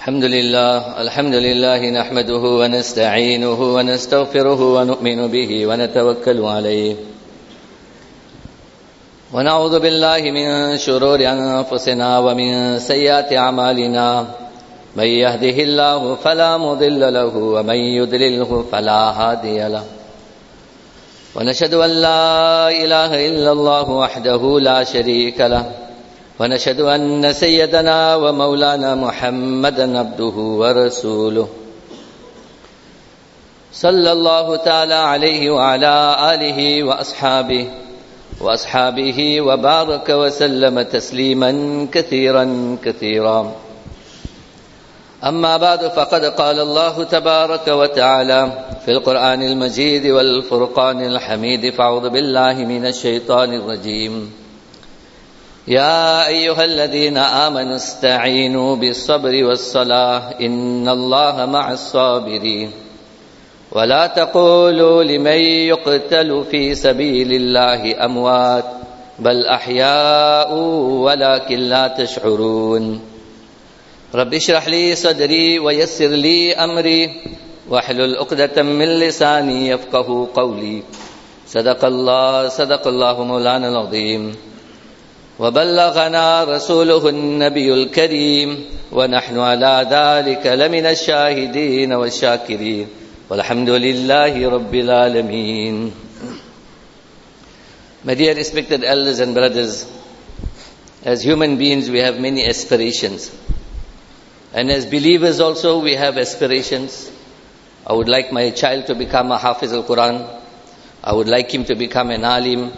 الحمد لله الحمد لله نحمده ونستعينه ونستغفره ونؤمن به ونتوكل عليه. ونعوذ بالله من شرور أنفسنا ومن سيئات أعمالنا. من يهده الله فلا مضل له ومن يضلله فلا هادي له. ونشهد أن لا إله إلا الله وحده لا شريك له. ونشهد أن سيدنا ومولانا محمدا عبده ورسوله. صلى الله تعالى عليه وعلى آله وأصحابه وأصحابه وبارك وسلم تسليما كثيرا كثيرا. أما بعد فقد قال الله تبارك وتعالى في القرآن المجيد والفرقان الحميد فأعوذ بالله من الشيطان الرجيم. يا أيها الذين آمنوا استعينوا بالصبر والصلاة. إن الله مع الصابرين. ولا تقولوا لمن يقتل في سبيل الله أموات بل أحياء ولكن لا تشعرون. رب اشرح لي صدري ويسر لي أمري واحلل عقدة من لساني يفقه قولي. صدق الله صدق الله مولانا العظيم. وبلغنا رسوله النبي الكريم ونحن على ذلك لمن الشاهدين والشاكرين والحمد لله رب العالمين My dear respected elders and brothers, as human beings we have many aspirations. And as believers also we have aspirations. I would like my child to become a Hafiz al-Quran. I would like him to become an alim.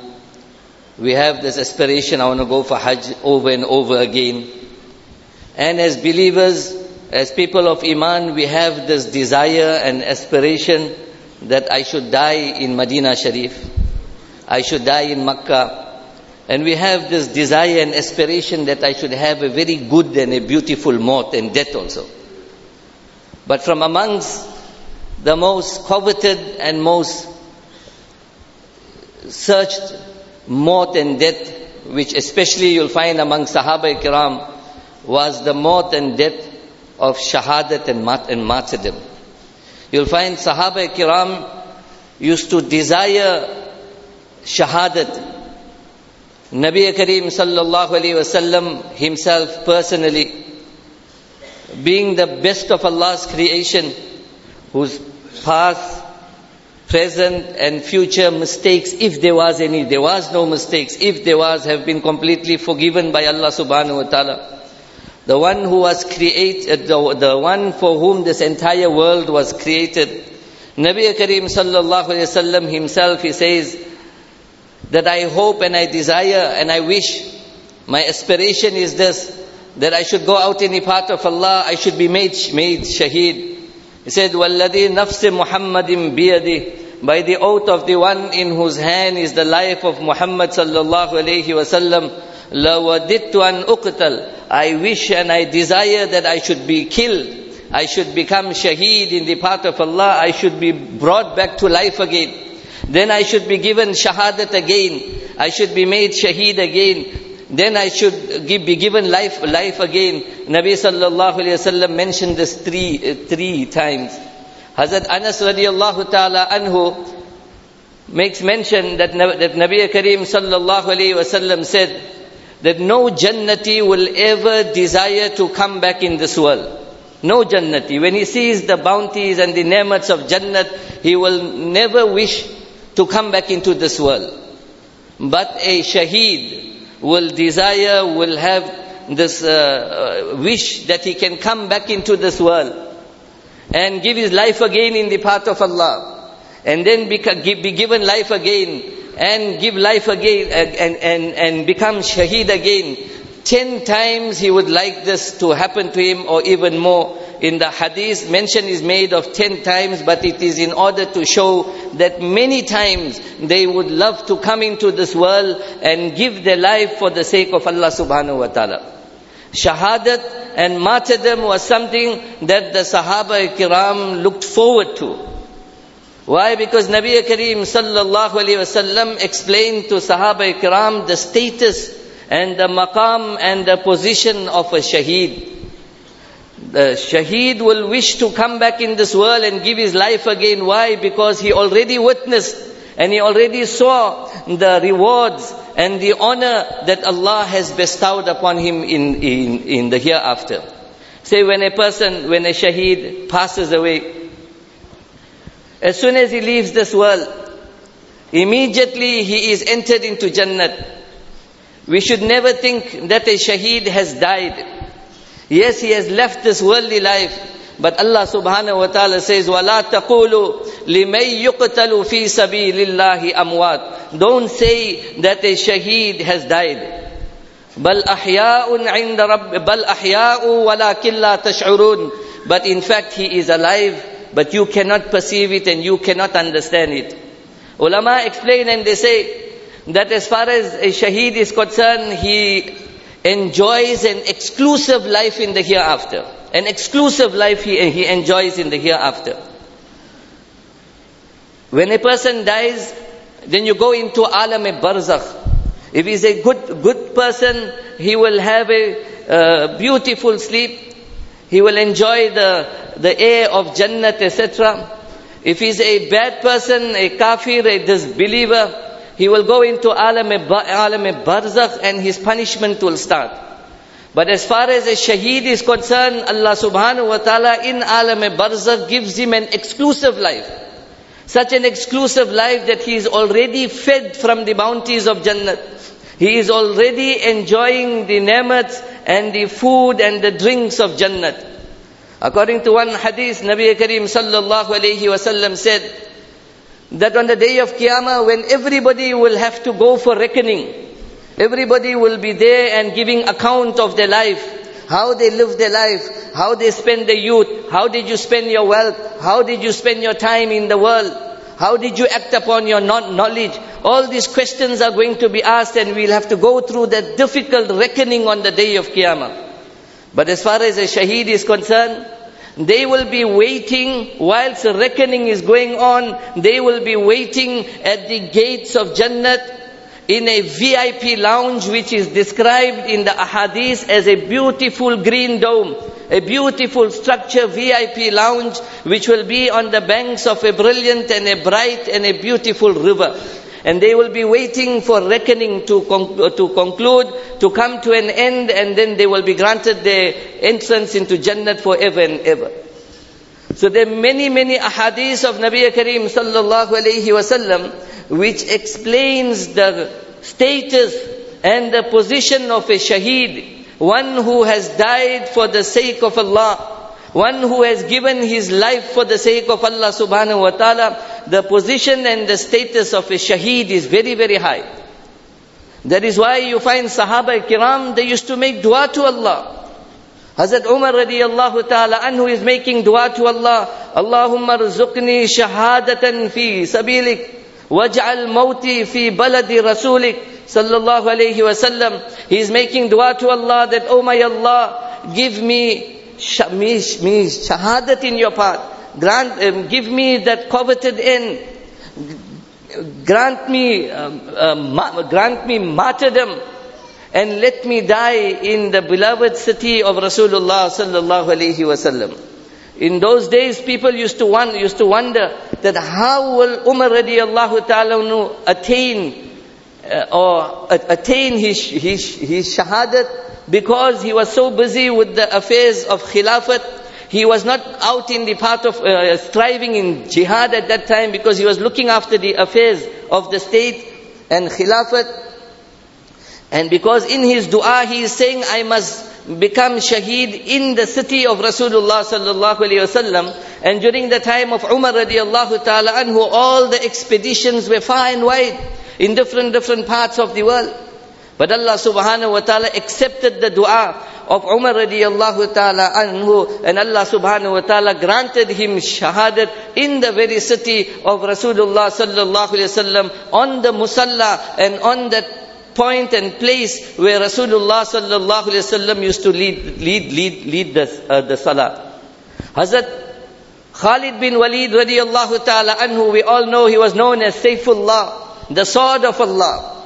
We have this aspiration, I want to go for Hajj over and over again. And as believers, as people of Iman, we have this desire and aspiration that I should die in Medina Sharif. I should die in Makkah. And we have this desire and aspiration that I should have a very good and a beautiful maut and death also. But from amongst the most coveted and most searched maut and death, which especially you'll find among Sahaba Kiram, was the maut and death of Shahadat and, mat- and martyrdom. You'll find Sahaba Kiram used to desire Shahadat. Nabi Kareem sallallahu alayhi wasallam himself personally, being the best of Allah's creation, whose past, present and future mistakes, if there was any, there was no mistakes, if there was, have been completely forgiven by Allah subhanahu wa ta'ala. The one who was created, the, the one for whom this entire world was created. Nabi Kareem sallallahu alayhi wasallam himself, he says, that I hope and I desire and I wish, my aspiration is this, that I should go out in the path of Allah, I should be made, made shaheed. He said, وَالَّذِي نَفْسِ مُحَمَّدٍ بِيَدِهِ By the oath of the one in whose hand is the life of Muhammad sallallahu alayhi wasallam, لَوَدِدْتُ أَنْ أُقْتَلْ I wish and I desire that I should be killed. I should become shaheed in the path of Allah. I should be brought back to life again. Then I should be given shahadat again. I should be made shaheed again. Then I should give, be given life, life again. Nabi sallallahu alayhi wasallam mentioned this three, uh, three times. Hazrat Anas radiallahu ta'ala anhu makes mention that, that Nabi Kareem sallallahu alayhi wasallam said that no Jannati will ever desire to come back in this world. No Jannati. When he sees the bounties and the nemats of Jannat, he will never wish to come back into this world. But a shaheed will desire, will have this uh, wish that he can come back into this world and give his life again in the path of Allah. And then be, given life again and give life again uh, and, and, and become shaheed again. Ten times he would like this to happen to him or even more. In the hadith, mention is made of ten times, but it is in order to show that many times they would love to come into this world and give their life for the sake of Allah subhanahu wa ta'ala. Shahadat and martyrdom was something that the Sahaba kiram looked forward to. Why? Because Nabi Kareem sallallahu alayhi wasallam explained to Sahaba kiram the status and the maqam and the position of a shaheed. the shaheed will wish to come back in this world and give his life again. Why? Because he already witnessed and he already saw the rewards and the honor that Allah has bestowed upon him in, in, in the hereafter. Say when a person, when a shaheed passes away, as soon as he leaves this world, immediately he is entered into Jannat. We should never think that a shaheed has died. Yes, he has left this worldly life. But Allah subhanahu wa ta'ala says, وَلَا تَقُولُوا لِمَن يُقْتَلُ فِي سَبِيلِ اللَّهِ أَمْوَاتٍ Don't say that a shaheed has died. بل أحياء عند رب بل أحياء ولكن لا تشعرون but in fact he is alive but you cannot perceive it and you cannot understand it ulama explain and they say that as far as a shaheed is concerned he enjoys an exclusive life in the hereafter an exclusive life he, he enjoys in the hereafter when a person dies then you go into alam barzakh if he's a good, good person, he will have a uh, beautiful sleep. He will enjoy the, the air of Jannat, etc. If he's a bad person, a kafir, a disbeliever, he will go into alam alam barzakh and his punishment will start. But as far as a shaheed is concerned, Allah subhanahu wa ta'ala in alam barzakh gives him an exclusive life. Such an exclusive life that he is already fed from the bounties of Jannat. He is already enjoying the nemats and the food and the drinks of Jannat. According to one hadith, Nabi Karim sallallahu alayhi wasallam said that on the day of Qiyamah when everybody will have to go for reckoning, everybody will be there and giving account of their life, how they live their life, how they spend their youth, how did you spend your wealth, how did you spend your time in the world, how did you act upon your knowledge, all these questions are going to be asked and we'll have to go through that difficult reckoning on the day of Qiyamah. But as far as a shaheed is concerned, they will be waiting whilst the reckoning is going on. They will be waiting at the gates of Jannat in a VIP lounge which is described in the ahadith as a beautiful green dome. A beautiful structure VIP lounge which will be on the banks of a brilliant and a bright and a beautiful river and they will be waiting for reckoning to, to conclude, to come to an end, and then they will be granted their entrance into Jannat forever and ever. So there are many, many ahadith of Nabi Kareem sallallahu alayhi wasallam which explains the status and the position of a shaheed, one who has died for the sake of Allah, one who has given his life for the sake of Allah subhanahu wa ta'ala, the position and the status of a shaheed is very, very high. That is why you find Sahaba kiram, they used to make dua to Allah. Hazrat Umar radiallahu ta'ala anhu is making dua to Allah. Allahumma rzuqni shahadatan fi sabilik. Waj'al mawti fi baladi rasulik. Sallallahu alayhi wasallam. He is making dua to Allah that, Oh my Allah, give me me, me shahadat in your path. Grant, um, give me that coveted end. Grant me, um, uh, grant me martyrdom, and let me die in the beloved city of Rasulullah sallallahu alaihi wasallam. In those days, people used to wonder, used to wonder that how will Umar radiallahu ta'ala attain uh, or attain his, his, his shahadat because he was so busy with the affairs of Khilafat, he was not out in the path of uh, striving in jihad at that time because he was looking after the affairs of the state and Khilafat. And because in his dua he is saying, I must become shaheed in the city of Rasulullah sallallahu alaihi wasallam. And during the time of Umar radiallahu ta'ala anhu, all the expeditions were far and wide in different, different parts of the world. But Allah subhanahu wa ta'ala accepted the dua of Umar radiallahu ta'ala anhu and Allah subhanahu wa ta'ala granted him shahadat in the very city of Rasulullah sallallahu alayhi wasallam on the musalla and on that point and place where Rasulullah sallallahu alayhi wasallam used to lead, lead, lead, lead the, uh, the salah. Hazrat Khalid bin Walid radiallahu ta'ala anhu, we all know he was known as Saifullah, the sword of Allah.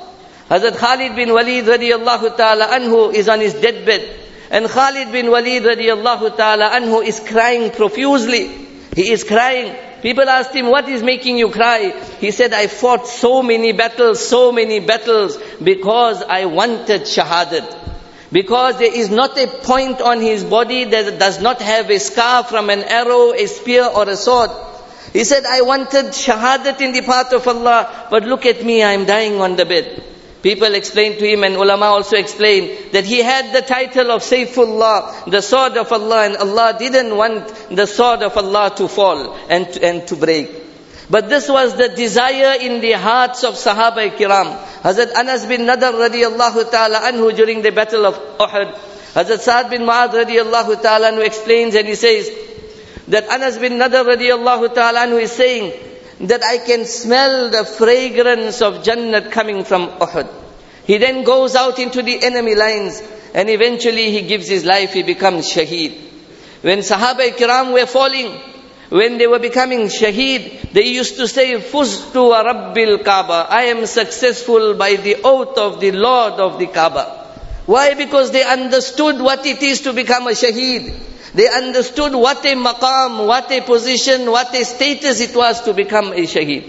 Hazrat Khalid bin Walid radiallahu ta'ala anhu is on his deathbed. And Khalid bin Walid radiallahu ta'ala anhu is crying profusely. He is crying. People asked him, what is making you cry? He said, I fought so many battles, so many battles, because I wanted shahadat. Because there is not a point on his body that does not have a scar from an arrow, a spear or a sword. He said, I wanted shahadat in the path of Allah, but look at me, I am dying on the bed. People explained to him and ulama also explained that he had the title of Saifullah, the sword of Allah, and Allah didn't want the sword of Allah to fall and, and to break. But this was the desire in the hearts of Sahaba Kiram. Hazrat Anas bin Nadar radiallahu ta'ala anhu during the battle of Uhud. Hazrat Sa'ad bin Mu'adh radiallahu ta'ala anhu explains and he says that Anas bin Nadar radiallahu ta'ala anhu is saying that I can smell the fragrance of Jannat coming from Uhud. He then goes out into the enemy lines and eventually he gives his life, he becomes shaheed. When Sahaba Kiram were falling, when they were becoming shaheed, they used to say, Fuztu wa Rabbil Kaaba. I am successful by the oath of the Lord of the Kaaba. Why? Because they understood what it is to become a shaheed. They understood what a maqam, what a position, what a status it was to become a shaheed.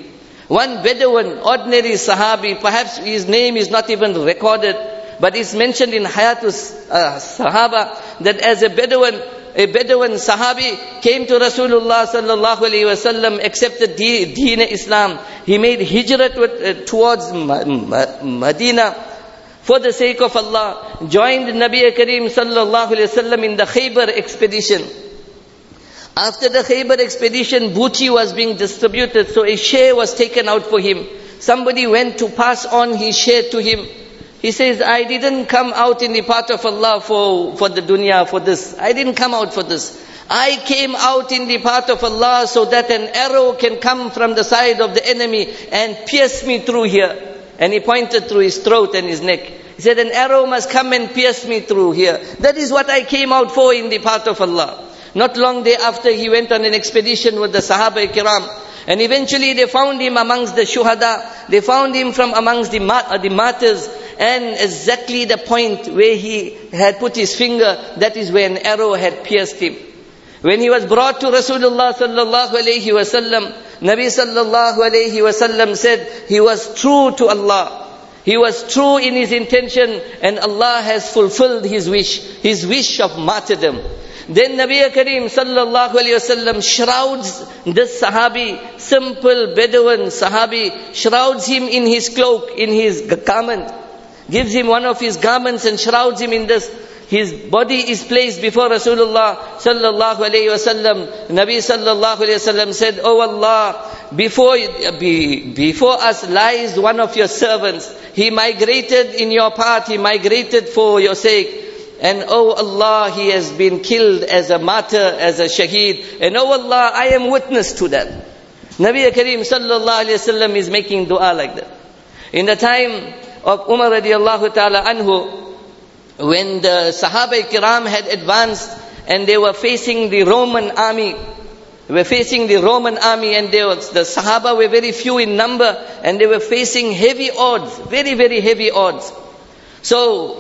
One Bedouin, ordinary Sahabi, perhaps his name is not even recorded, but it's mentioned in Hayatus uh, Sahaba that as a Bedouin, a Bedouin Sahabi came to Rasulullah sallallahu alaihi wasallam, accepted Deen Islam. He made hijrat uh, towards Medina for the sake of Allah. Joined Nabi Kareem sallallahu alaihi wasallam in the Khaybar expedition. After the Khaybar expedition, booty was being distributed, so a share was taken out for him. Somebody went to pass on his share to him. He says, I didn't come out in the path of Allah for, for the dunya, for this. I didn't come out for this. I came out in the path of Allah so that an arrow can come from the side of the enemy and pierce me through here. And he pointed through his throat and his neck. He said, an arrow must come and pierce me through here. That is what I came out for in the path of Allah. Not long thereafter, he went on an expedition with the Sahaba Kiram. And eventually they found him amongst the shuhada. They found him from amongst the, the martyrs and exactly the point where he had put his finger, that is where an arrow had pierced him. When he was brought to Rasulullah sallallahu alayhi wasallam, Nabi sallallahu alayhi wasallam said he was true to Allah. He was true in his intention and Allah has fulfilled his wish, his wish of martyrdom. Then Nabi Kareem sallallahu alayhi wasallam shrouds this Sahabi, simple Bedouin Sahabi, shrouds him in his cloak, in his garment gives him one of his garments and shrouds him in this. His body is placed before Rasulullah sallallahu alayhi wasallam. Nabi sallallahu alayhi wasallam said, Oh Allah, before, before us lies one of your servants. He migrated in your path, he migrated for your sake. And oh Allah, he has been killed as a martyr, as a shaheed. And oh Allah, I am witness to that. Nabi Kareem sallallahu alayhi wasallam is making dua like that. In the time of Umar radiallahu ta'ala anhu, when the Sahaba Kiram had advanced and they were facing the Roman army, they were facing the Roman army and they was, the Sahaba were very few in number and they were facing heavy odds, very, very heavy odds. So,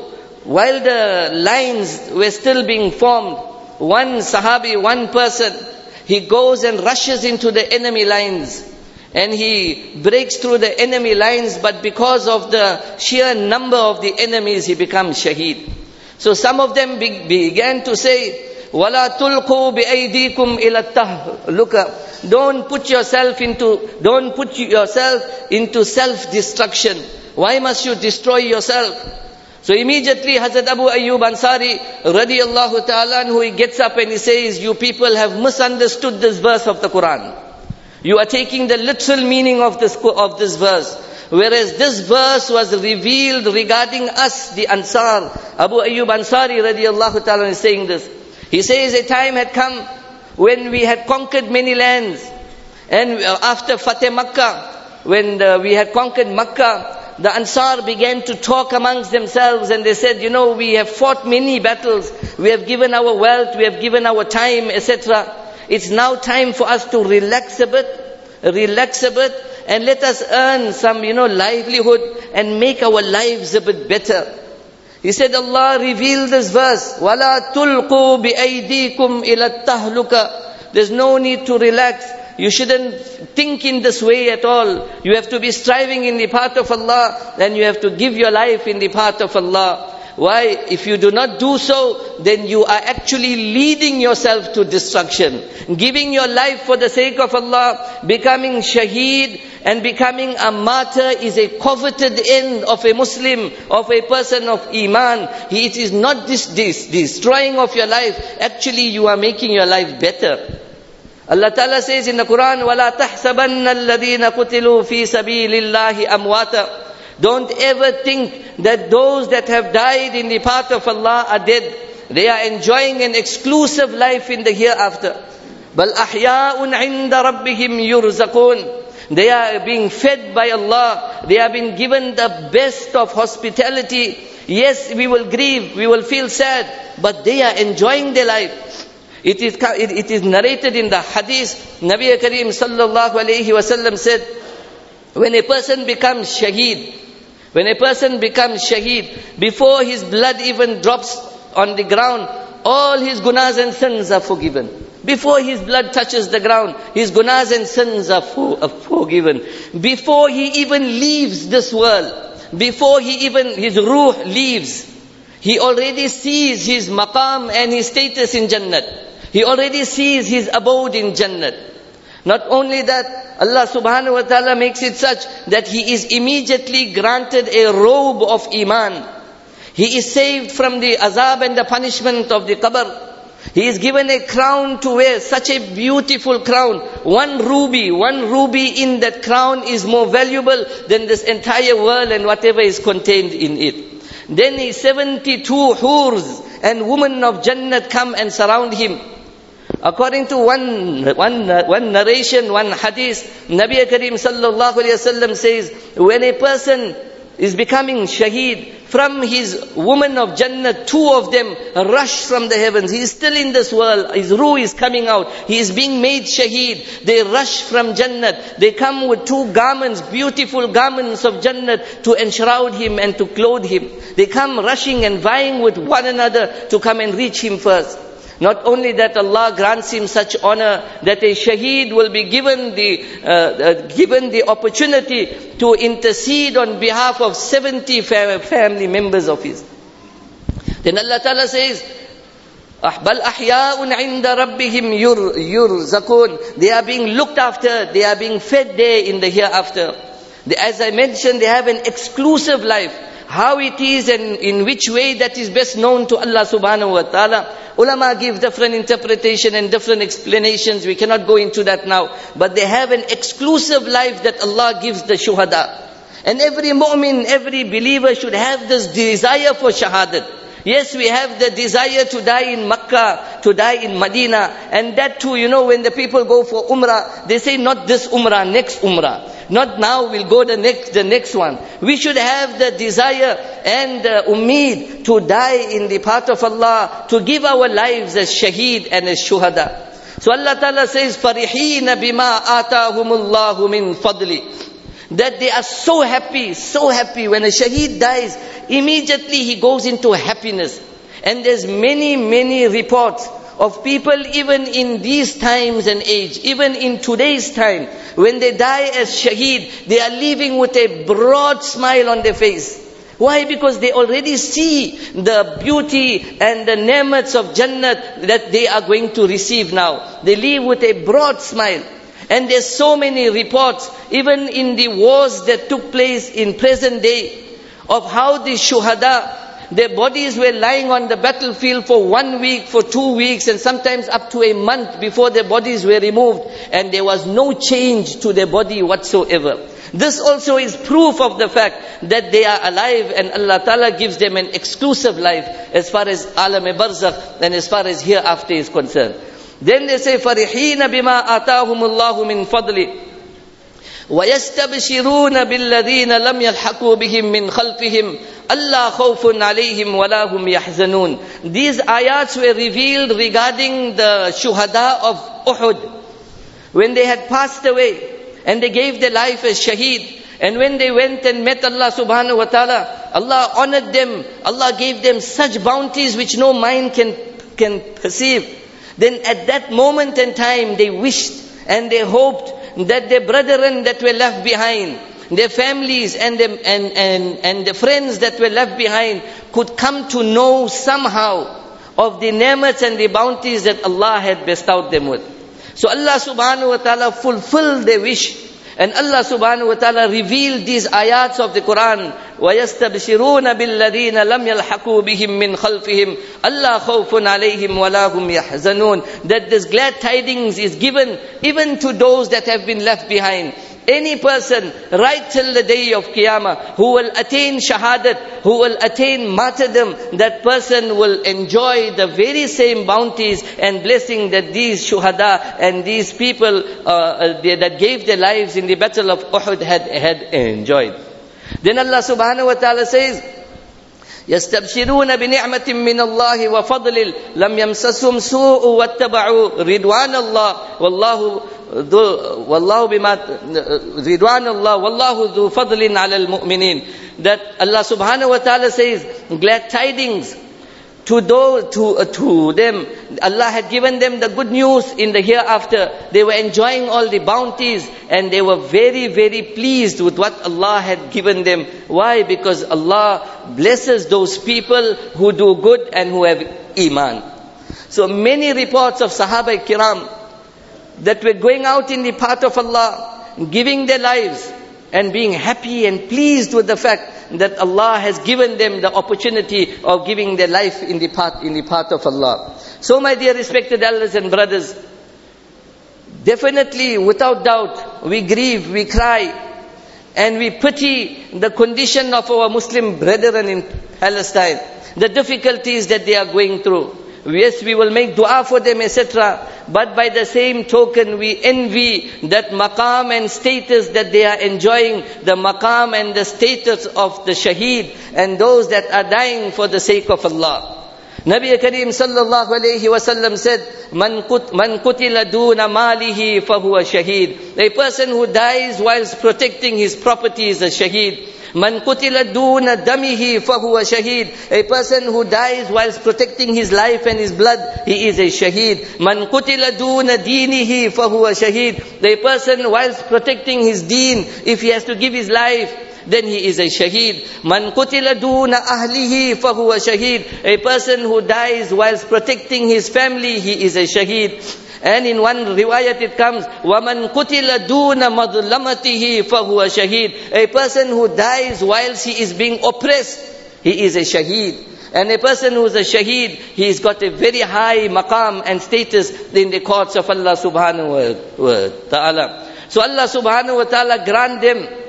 while the lines were still being formed, one Sahabi, one person, he goes and rushes into the enemy lines and he breaks through the enemy lines, but because of the sheer number of the enemies, he becomes shaheed. So some of them be- began to say, "Wala tulku bi aidikum Look up. Don't put yourself into, don't put yourself into self-destruction. Why must you destroy yourself? So immediately Hazrat Abu Ayyub Ansari radiallahu ta'ala who he gets up and he says, you people have misunderstood this verse of the Quran. You are taking the literal meaning of this, of this verse. Whereas this verse was revealed regarding us, the Ansar. Abu Ayyub Ansari radiallahu ta'ala is saying this. He says a time had come when we had conquered many lands. And uh, after Fateh Makkah, when uh, we had conquered Makkah, the Ansar began to talk amongst themselves and they said, you know, we have fought many battles. We have given our wealth, we have given our time, etc. It's now time for us to relax a bit, relax a bit, and let us earn some, you know, livelihood and make our lives a bit better. He said, Allah revealed this verse, وَلَا تُلْقُوا بِأَيْدِيكُمْ إِلَى التَّهْلُكَ There's no need to relax. You shouldn't think in this way at all. You have to be striving in the path of Allah, and you have to give your life in the path of Allah. Why? If you do not do so, then you are actually leading yourself to destruction. Giving your life for the sake of Allah, becoming shaheed and becoming a martyr is a coveted end of a Muslim, of a person of Iman. It is not this, this destroying of your life. Actually, you are making your life better. Allah Ta'ala says in the Quran, وَلَا تَحْسَبَنَّ الَّذِينَ قُتِلُوا فِي سَبِيلِ اللَّهِ أَمْوَاتًا don't ever think that those that have died in the path of Allah are dead. They are enjoying an exclusive life in the hereafter. بل أحياء عند ربهم يرزقون They are being fed by Allah. They are being given the best of hospitality. Yes, we will grieve, we will feel sad, but they are enjoying their life. It is, it, it is narrated in the hadith, Nabi Kareem sallallahu alayhi wasallam said, when a person becomes shaheed, when a person becomes shaheed, before his blood even drops on the ground, all his gunas and sins are forgiven. Before his blood touches the ground, his gunas and sins are, for, are forgiven. Before he even leaves this world, before he even, his ruh leaves, he already sees his maqam and his status in Jannat. He already sees his abode in Jannat. Not only that, Allah subhanahu wa ta'ala makes it such that he is immediately granted a robe of iman. He is saved from the azab and the punishment of the qabr. He is given a crown to wear, such a beautiful crown. One ruby, one ruby in that crown is more valuable than this entire world and whatever is contained in it. Then 72 hurs and women of Jannat come and surround him. According to one, one, one narration, one hadith, Nabi Karim sallallahu alayhi wasallam says, when a person is becoming shaheed, from his woman of Jannah, two of them rush from the heavens. He is still in this world. His ruh is coming out. He is being made shaheed. They rush from Jannah. They come with two garments, beautiful garments of Jannah to enshroud him and to clothe him. They come rushing and vying with one another to come and reach him first. Not only that Allah grants him such honor that a shaheed will be given the, uh, uh, given the opportunity to intercede on behalf of 70 family members of his. Then Allah Ta'ala says, بل أحياء عند ربهم يرزقون They are being looked after, they are being fed there in the hereafter. As I mentioned, they have an exclusive life. How it is and in which way that is best known to Allah subhanahu wa ta'ala. Ulama give different interpretation and different explanations. We cannot go into that now. But they have an exclusive life that Allah gives the shuhada. And every mu'min, every believer should have this desire for shahadat. Yes, we have the desire to die in Makkah, to die in Medina. And that too, you know, when the people go for Umrah, they say not this Umrah, next Umrah. Not now, we'll go the next, the next one. We should have the desire and the umid to die in the path of Allah, to give our lives as shaheed and as shuhada. So Allah Ta'ala says, فَرِحِينَ بِمَا آتَاهُمُ اللَّهُ مِنْ فَضْلِ that they are so happy, so happy. When a shaheed dies, immediately he goes into happiness. And there's many, many reports of people even in these times and age, even in today's time, when they die as shaheed, they are leaving with a broad smile on their face. Why? Because they already see the beauty and the nemats of Jannat that they are going to receive now. They leave with a broad smile. And there's so many reports, even in the wars that took place in present day, of how the shuhada, their bodies were lying on the battlefield for one week, for two weeks, and sometimes up to a month before their bodies were removed, and there was no change to their body whatsoever. This also is proof of the fact that they are alive and Allah Ta'ala gives them an exclusive life as far as Alam-e-Barzakh and as far as hereafter is concerned. Then they say, فَرِحِينَ بِمَا آتَاهُمُ اللَّهُ مِنْ فَضْلِ ويستبشرون بالذين لم يلحقوا بهم من خلفهم ألا خوف عليهم ولا هم يحزنون These ayats were revealed regarding the shuhada of Uhud when they had passed away and they gave their life as shaheed and when they went and met Allah subhanahu wa ta'ala Allah honored them. Allah gave them such bounties which no mind can, can perceive. Then at that moment in time, they wished and they hoped that their brethren that were left behind, their families and, them, and, and, and the friends that were left behind could come to know somehow of the ni'mats and the bounties that Allah had bestowed them with. So Allah subhanahu wa ta'ala fulfilled their wish. And Allah subhanahu wa ta'ala revealed these ayats of the Quran. وَيَسْتَبْشِرُونَ بِالَّذِينَ لَمْ يَلْحَقُوا بِهِم مِّنْ خَلْفِهِمْ أَلَّا خَوْفٌ عَلَيْهِمْ وَلَا هُمْ يَحْزَنُونَ That this glad tidings is given even to those that have been left behind. Any person right till the day of Qiyamah who will attain shahadat, who will attain martyrdom, that person will enjoy the very same bounties and blessing that these shuhada and these people uh, uh, that gave their lives in the battle of Uhud had, had enjoyed. Then Allah subhanahu wa ta'ala says, يستبشرون بنعمة من الله وفضل لم يمسسهم سوء واتبعوا رضوان الله. والله ذو والله بما رضوان الله. والله ذو فضل على المؤمنين. That Allah subhanahu wa ta'ala says glad tidings to those to, uh, to them Allah had given them the good news in the hereafter. They were enjoying all the bounties and they were very very pleased with what Allah had given them. Why? Because Allah blesses those people who do good and who have iman. So many reports of sahaba kiram that were going out in the path of Allah giving their lives and being happy and pleased with the fact that Allah has given them the opportunity of giving their life in the path, in the path of Allah. So my dear respected elders and brothers, definitely without doubt, we grieve, we cry, and we pity the condition of our Muslim brethren in Palestine, the difficulties that they are going through. Yes, we will make dua for them, etc. But by the same token, we envy that maqam and status that they are enjoying, the maqam and the status of the shaheed and those that are dying for the sake of Allah. Nabi Kareem sallallahu alayhi wasallam said, Man, kut, man kutila duna malihi fahuwa shaheed. A person who dies whilst protecting his property is a shaheed. Man kutila duna damihi fahuwa shaheed. A person who dies whilst protecting his life and his blood, he is a shaheed. Man kutila duna dinihi fahuwa shaheed. A person whilst protecting his deen, if he has to give his life, then he is a shaheed. Man kutila duna ahlihi fahuwa shaheed. A person who dies whilst protecting his family, he is a shaheed. And in one riwayat it comes, وَمَنْ قُتِلَ دُونَ مَظْلَمَتِهِ فَهُوَ شَهِيد A person who dies whilst he is being oppressed, he is a shaheed. And a person who is a shaheed, he's got a very high maqam and status in the courts of Allah subhanahu wa ta'ala. So Allah subhanahu wa ta'ala grant them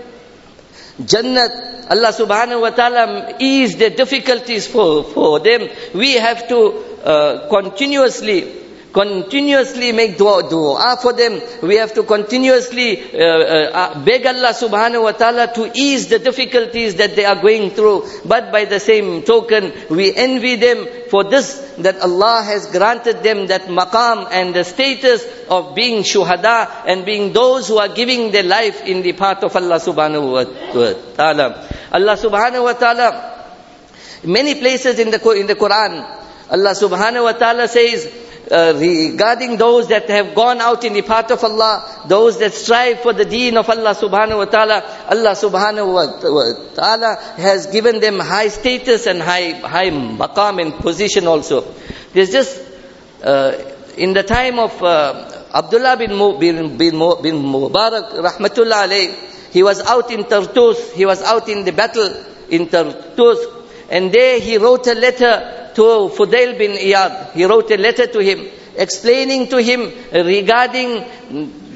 Jannat, Allah subhanahu wa ta'ala ease the difficulties for, for them. We have to uh, continuously continuously make dua, dua for them. We have to continuously uh, uh, beg Allah subhanahu wa ta'ala to ease the difficulties that they are going through. But by the same token, we envy them for this, that Allah has granted them that maqam and the status of being shuhada and being those who are giving their life in the path of Allah subhanahu wa ta'ala. Allah subhanahu wa ta'ala, many places in the, in the Quran, Allah subhanahu wa ta'ala says, uh, regarding those that have gone out in the path of Allah, those that strive for the deen of Allah subhanahu wa ta'ala, Allah subhanahu wa ta'ala has given them high status and high, high maqam and position also. There's just, uh, in the time of uh, Abdullah bin, bin, bin, bin Mubarak, rahmatullah alayh, he was out in Tartus, he was out in the battle in Tartus, and there he wrote a letter to Fudail bin Iyad. He wrote a letter to him explaining to him regarding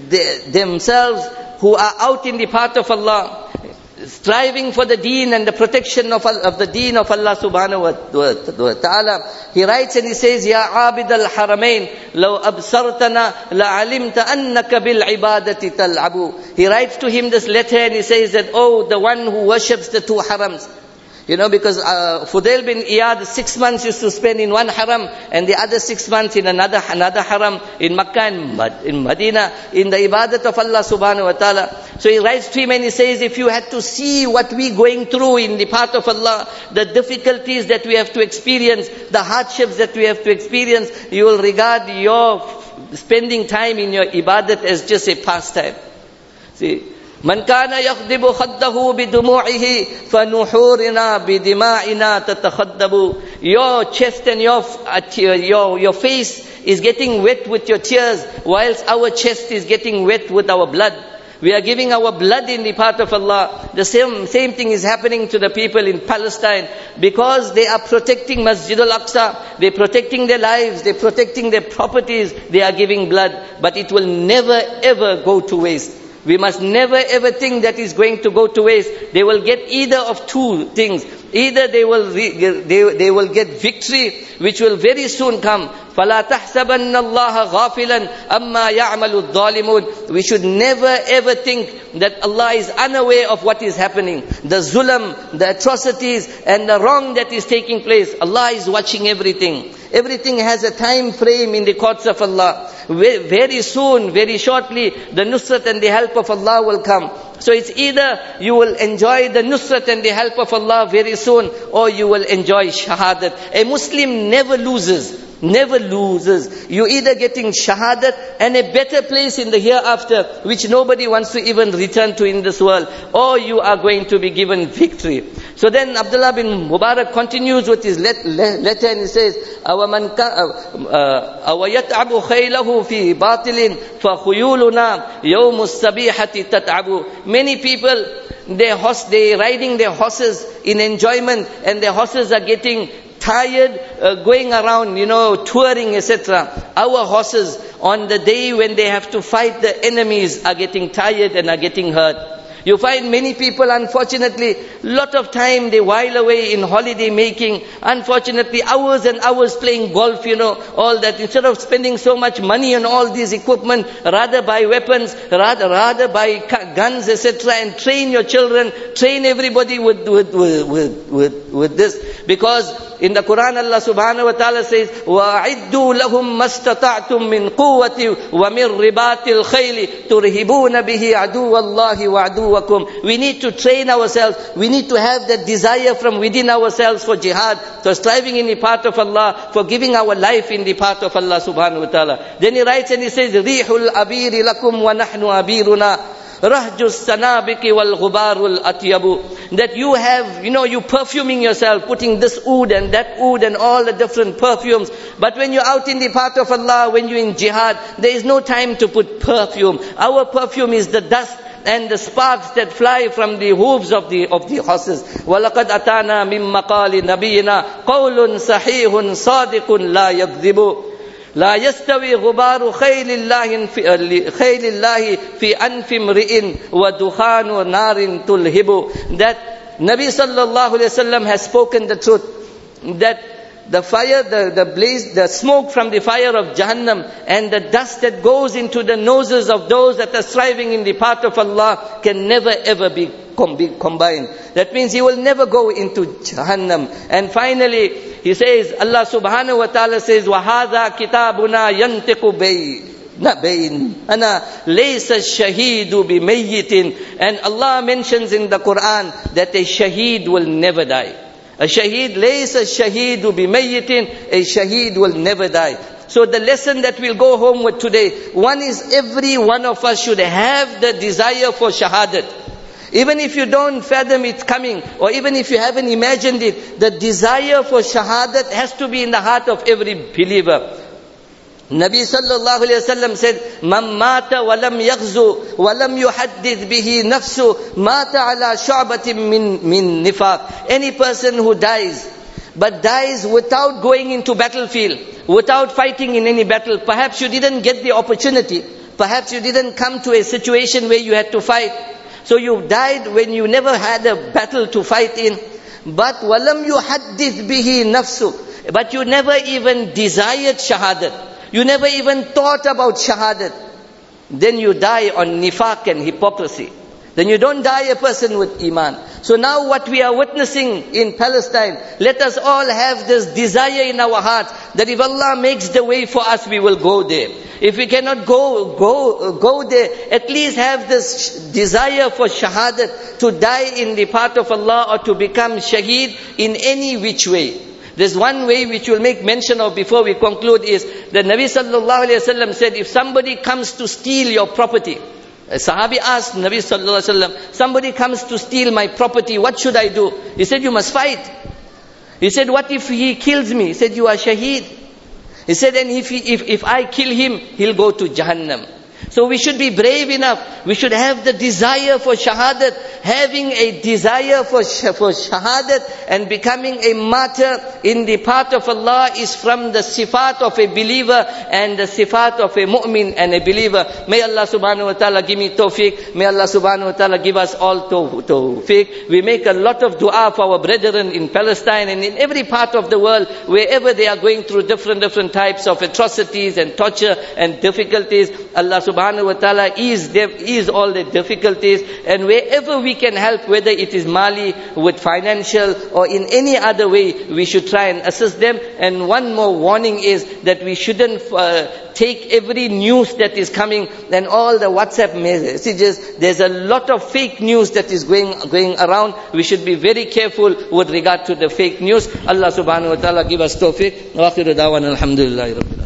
the, themselves who are out in the path of Allah, striving for the deen and the protection of, of the deen of Allah subhanahu wa ta'ala. He writes and he says, Ya abid al-haramain, law absartana la'alimta annaka bil ibadati tal'abu. He writes to him this letter and he says that, oh, the one who worships the two harams, You know, because uh, Fudail bin Iyad, six months used to spend in one haram and the other six months in another another haram in Makkah and in Medina, in the ibadat of Allah subhanahu wa ta'ala. So he writes to him and he says, if you had to see what we going through in the path of Allah, the difficulties that we have to experience, the hardships that we have to experience, you will regard your spending time in your ibadat as just a pastime. See, من كان يخضب خده بدموعه فنحورنا بدماعنا تتخدب Your chest and your, your, your face is getting wet with your tears whilst our chest is getting wet with our blood. We are giving our blood in the path of Allah. The same, same thing is happening to the people in Palestine because they are protecting Masjid al-Aqsa, they're protecting their lives, they're protecting their properties, they are giving blood. But it will never ever go to waste. We must never ever think that is going to go to waste. They will get either of two things. Either they will, they, they will get victory, which will very soon come. فَلَا تَحْسَبَنَّ اللَّهَ غَافِلًا أَمَّا يَعْمَلُ الظَّالِمُونَ We should never ever think that Allah is unaware of what is happening. The zulam, the atrocities, and the wrong that is taking place. Allah is watching everything. Everything has a time frame in the courts of Allah. Very soon, very shortly, the nusrat and the help of Allah will come. So it's either you will enjoy the nusrat and the help of Allah very soon, or you will enjoy shahadat. A Muslim never loses Never loses. You're either getting shahadat and a better place in the hereafter, which nobody wants to even return to in this world, or you are going to be given victory. So then Abdullah bin Mubarak continues with his letter and he says, أَوَمَنْ أَوَيَتْعَبُ خَيْلَهُ فِي بَاطِلٍ فَخُيُولُنَا يَوْمُ السَّبِيحَةِ تَتْعَبُ Many people, they horse, they riding their horses in enjoyment and their horses are getting tired uh, going around, you know, touring, etc. Our horses on the day when they have to fight the enemies are getting tired and are getting hurt. You find many people, unfortunately, lot of time they while away in holiday making. Unfortunately, hours and hours playing golf, you know, all that. Instead of spending so much money on all these equipment, rather buy weapons, rather, rather buy guns, etc. and train your children, train everybody with, with, with, with, with this. Because in the Quran, Allah subhanahu wa ta'ala says, وَأَعِدُّوا لَهُمْ مَا اسْتَطَعْتُم مِّن قُوَّةٍ وَمِن رِبَاطِ الْخَيْلِ تُرْهِبُونَ بِهِ عَدُوَّ اللَّهِ we need to train ourselves. We need to have that desire from within ourselves for jihad, for striving in the path of Allah, for giving our life in the path of Allah subhanahu wa ta'ala. Then he writes and he says, Rihul abiri lakum wa nahnu abiruna. Rahjus sanabiki wal ghubarul. That you have, you know, you perfuming yourself, putting this oud and that oud and all the different perfumes. But when you're out in the path of Allah, when you're in jihad, there is no time to put perfume. Our perfume is the dust and the sparks that fly from the hooves of the of the horses. وَلَقَدْ أَتَانَا مِن مَقَالِ نَبِيِّنَا قَوْلٌ صَحِيحٌ صَادِقٌ لَا يَكْذِبُ لا يستوي غبار خيل الله في خيل الله في أنف امرئ ودخان نار تلهب that Nabi sallallahu alayhi wasallam has spoken the truth that the fire, the, the blaze, the smoke from the fire of Jahannam and the dust that goes into the noses of those that are striving in the path of Allah can never ever be, com- be combined. That means he will never go into Jahannam. And finally, he says, Allah subhanahu wa ta'ala says, وَهَذَا كِتَابُنَا يَنْتِقُ بَيْ نبين أنا ليس الشهيد بميت and Allah mentions in the Quran that a shaheed will never die a shaheed, lays a shaheed will be mayyitin, a shaheed will never die. So the lesson that we'll go home with today, one is every one of us should have the desire for shahadat. Even if you don't fathom it coming, or even if you haven't imagined it, the desire for shahadat has to be in the heart of every believer. Nabi sallallahu alayhi wasallam said, "Man mata wa lam yaghzu wa lam yuhaddith bihi nafsu mata ala shu'batin min min nifaq." Any person who dies but dies without going into battlefield, without fighting in any battle, perhaps you didn't get the opportunity, perhaps you didn't come to a situation where you had to fight, so you died when you never had a battle to fight in. But walam yuhaddith bihi nafsu. But you never even desired shahadat. You never even thought about shahadat. Then you die on nifaq and hypocrisy. then you don't die a person with Iman. So now what we are witnessing in Palestine, let us all have this desire in our heart that if Allah makes the way for us, we will go there. If we cannot go, go, go there, at least have this desire for shahadat, to die in the path of Allah or to become shaheed in any which way. There's one way which we'll make mention of before we conclude is that Nabi sallallahu alayhi said, if somebody comes to steal your property, a Sahabi asked Nabi sallallahu alayhi somebody comes to steal my property, what should I do? He said, you must fight. He said, what if he kills me? He said, you are shaheed. He said, and if, he, if, if I kill him, he'll go to Jahannam. So we should be brave enough. We should have the desire for shahadat. Having a desire for, for shahadat and becoming a martyr in the path of Allah is from the sifat of a believer and the sifat of a mu'min and a believer. May Allah subhanahu wa ta'ala give me tawfiq. May Allah subhanahu wa ta'ala give us all tawfiq. We make a lot of dua for our brethren in Palestine and in every part of the world wherever they are going through different, different types of atrocities and torture and difficulties. Allah subhanahu subhanahu wa ta'ala ease, ease all the difficulties and wherever we can help, whether it is Mali with financial or in any other way, we should try and assist them. And one more warning is that we shouldn't uh, take every news that is coming and all the WhatsApp messages. There's a lot of fake news that is going, going around. We should be very careful with regard to the fake news. Allah subhanahu wa ta'ala give us tawfiq. Wa akhiru dawan alhamdulillah.